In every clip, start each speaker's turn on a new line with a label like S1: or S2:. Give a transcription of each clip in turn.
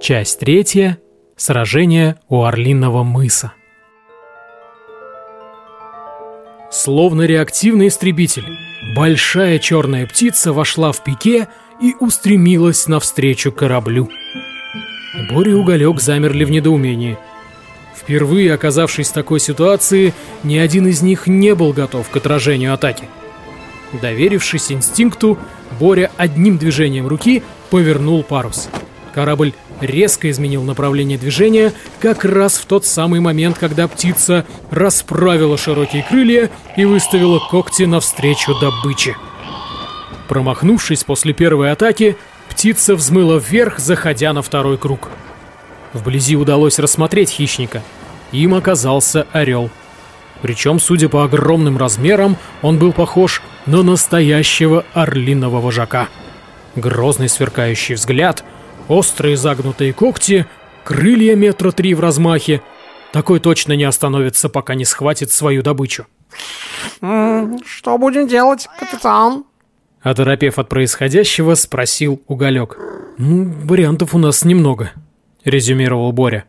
S1: Часть третья. Сражение у Орлиного мыса. Словно реактивный истребитель, большая черная птица вошла в пике и устремилась навстречу кораблю. Боря и Уголек замерли в недоумении. Впервые оказавшись в такой ситуации, ни один из них не был готов к отражению атаки. Доверившись инстинкту, Боря одним движением руки повернул парус. Корабль резко изменил направление движения как раз в тот самый момент, когда птица расправила широкие крылья и выставила когти навстречу добыче. Промахнувшись после первой атаки, птица взмыла вверх, заходя на второй круг. Вблизи удалось рассмотреть хищника. Им оказался орел. Причем, судя по огромным размерам, он был похож на настоящего орлиного вожака. Грозный сверкающий взгляд, острые загнутые когти, крылья метра три в размахе. Такой точно не остановится, пока не схватит свою добычу.
S2: «Что будем делать, капитан?»
S1: Оторопев от происходящего, спросил Уголек. «Ну, вариантов у нас немного», — резюмировал Боря.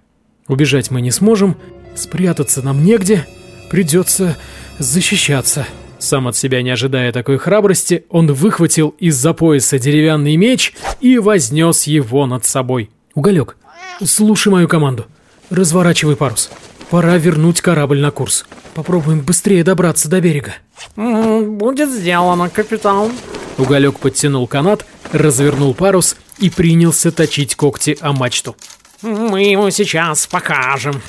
S1: «Убежать мы не сможем, спрятаться нам негде, придется защищаться». Сам от себя не ожидая такой храбрости, он выхватил из-за пояса деревянный меч и вознес его над собой. «Уголек, слушай мою команду. Разворачивай парус. Пора вернуть корабль на курс. Попробуем быстрее добраться до берега».
S2: «Будет сделано, капитан».
S1: Уголек подтянул канат, развернул парус и принялся точить когти о мачту.
S2: «Мы ему сейчас покажем».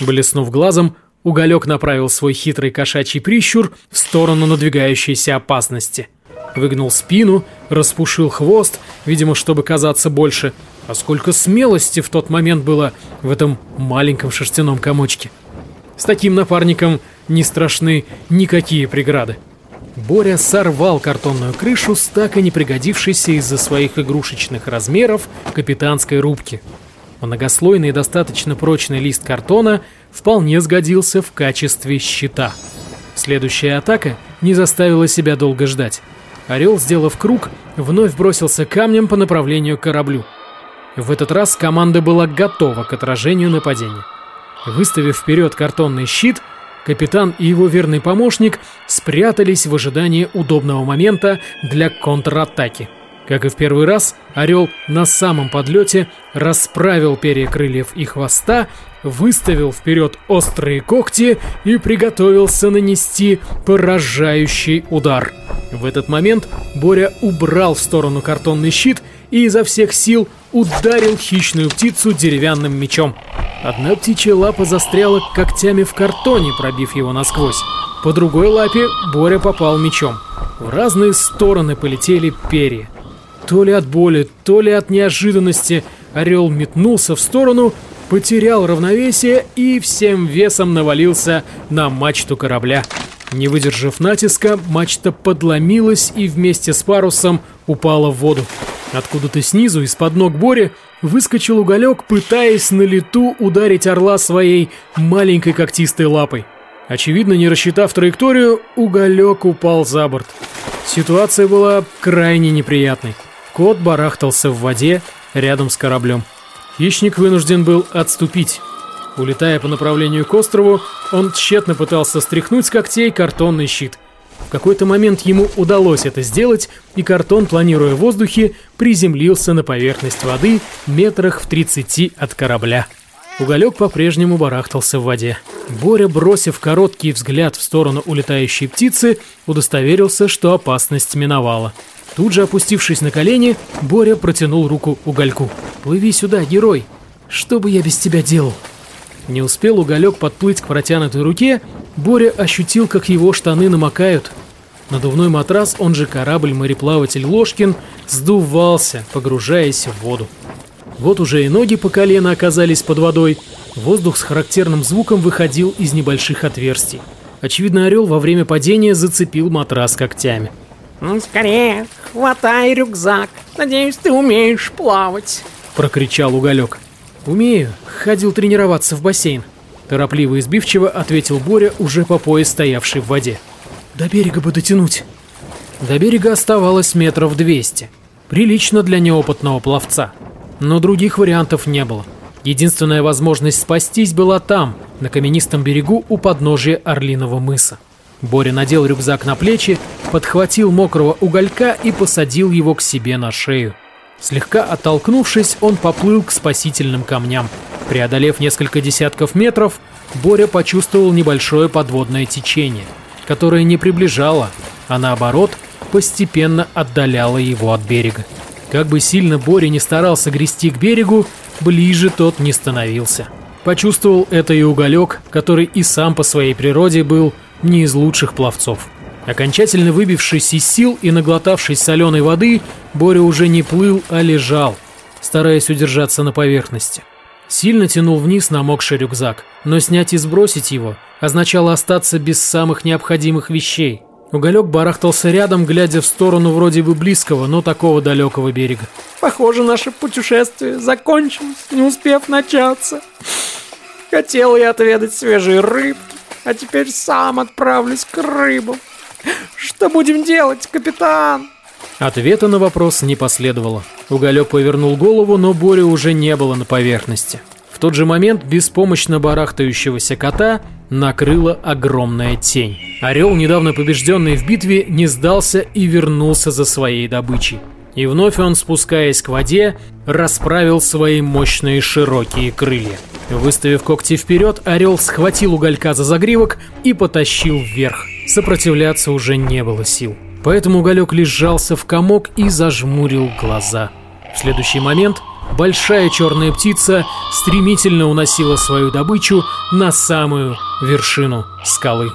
S1: Блеснув глазом, Уголек направил свой хитрый кошачий прищур в сторону надвигающейся опасности. Выгнул спину, распушил хвост, видимо, чтобы казаться больше. А сколько смелости в тот момент было в этом маленьком шерстяном комочке. С таким напарником не страшны никакие преграды. Боря сорвал картонную крышу с так и не пригодившейся из-за своих игрушечных размеров капитанской рубки. Многослойный и достаточно прочный лист картона вполне сгодился в качестве щита. Следующая атака не заставила себя долго ждать. Орел, сделав круг, вновь бросился камнем по направлению к кораблю. В этот раз команда была готова к отражению нападения. Выставив вперед картонный щит, Капитан и его верный помощник спрятались в ожидании удобного момента для контратаки. Как и в первый раз, орел на самом подлете расправил перья крыльев и хвоста, выставил вперед острые когти и приготовился нанести поражающий удар. В этот момент Боря убрал в сторону картонный щит и изо всех сил ударил хищную птицу деревянным мечом. Одна птичья лапа застряла когтями в картоне, пробив его насквозь. По другой лапе Боря попал мечом. В разные стороны полетели перья. То ли от боли, то ли от неожиданности орел метнулся в сторону, потерял равновесие и всем весом навалился на мачту корабля. Не выдержав натиска, мачта подломилась и вместе с парусом упала в воду. Откуда-то снизу, из-под ног Бори, выскочил уголек, пытаясь на лету ударить орла своей маленькой когтистой лапой. Очевидно, не рассчитав траекторию, уголек упал за борт. Ситуация была крайне неприятной. Кот барахтался в воде рядом с кораблем. Хищник вынужден был отступить. Улетая по направлению к острову, он тщетно пытался стряхнуть с когтей картонный щит – в какой-то момент ему удалось это сделать, и картон, планируя в воздухе, приземлился на поверхность воды метрах в 30 от корабля. Уголек по-прежнему барахтался в воде. Боря, бросив короткий взгляд в сторону улетающей птицы, удостоверился, что опасность миновала. Тут же, опустившись на колени, Боря протянул руку угольку. «Плыви сюда, герой! Что бы я без тебя делал?» Не успел уголек подплыть к протянутой руке, Боря ощутил, как его штаны намокают. Надувной матрас, он же корабль-мореплаватель Ложкин, сдувался, погружаясь в воду. Вот уже и ноги по колено оказались под водой. Воздух с характерным звуком выходил из небольших отверстий. Очевидно, орел во время падения зацепил матрас когтями.
S2: «Ну, скорее, хватай рюкзак. Надеюсь, ты умеешь плавать», —
S1: прокричал уголек. «Умею. Ходил тренироваться в бассейн». Торопливо и сбивчиво ответил Боря, уже по пояс стоявший в воде. «До берега бы дотянуть». До берега оставалось метров двести. Прилично для неопытного пловца. Но других вариантов не было. Единственная возможность спастись была там, на каменистом берегу у подножия Орлиного мыса. Боря надел рюкзак на плечи, подхватил мокрого уголька и посадил его к себе на шею. Слегка оттолкнувшись, он поплыл к спасительным камням. Преодолев несколько десятков метров, Боря почувствовал небольшое подводное течение, которое не приближало, а наоборот, постепенно отдаляло его от берега. Как бы сильно Боря не старался грести к берегу, ближе тот не становился. Почувствовал это и уголек, который и сам по своей природе был не из лучших пловцов. Окончательно выбившись из сил и наглотавшись соленой воды, Боря уже не плыл, а лежал, стараясь удержаться на поверхности. Сильно тянул вниз намокший рюкзак, но снять и сбросить его означало остаться без самых необходимых вещей. Уголек барахтался рядом, глядя в сторону вроде бы близкого, но такого далекого берега.
S2: Похоже, наше путешествие закончилось, не успев начаться. Хотел я отведать свежие рыбки, а теперь сам отправлюсь к рыбам. Что будем делать, капитан?
S1: Ответа на вопрос не последовало. Уголек повернул голову, но Боря уже не было на поверхности. В тот же момент беспомощно барахтающегося кота накрыла огромная тень. Орел, недавно побежденный в битве, не сдался и вернулся за своей добычей. И вновь он, спускаясь к воде, расправил свои мощные широкие крылья. Выставив когти вперед, орел схватил уголька за загривок и потащил вверх. Сопротивляться уже не было сил. Поэтому уголек лежался в комок и зажмурил глаза. В следующий момент большая черная птица стремительно уносила свою добычу на самую вершину скалы.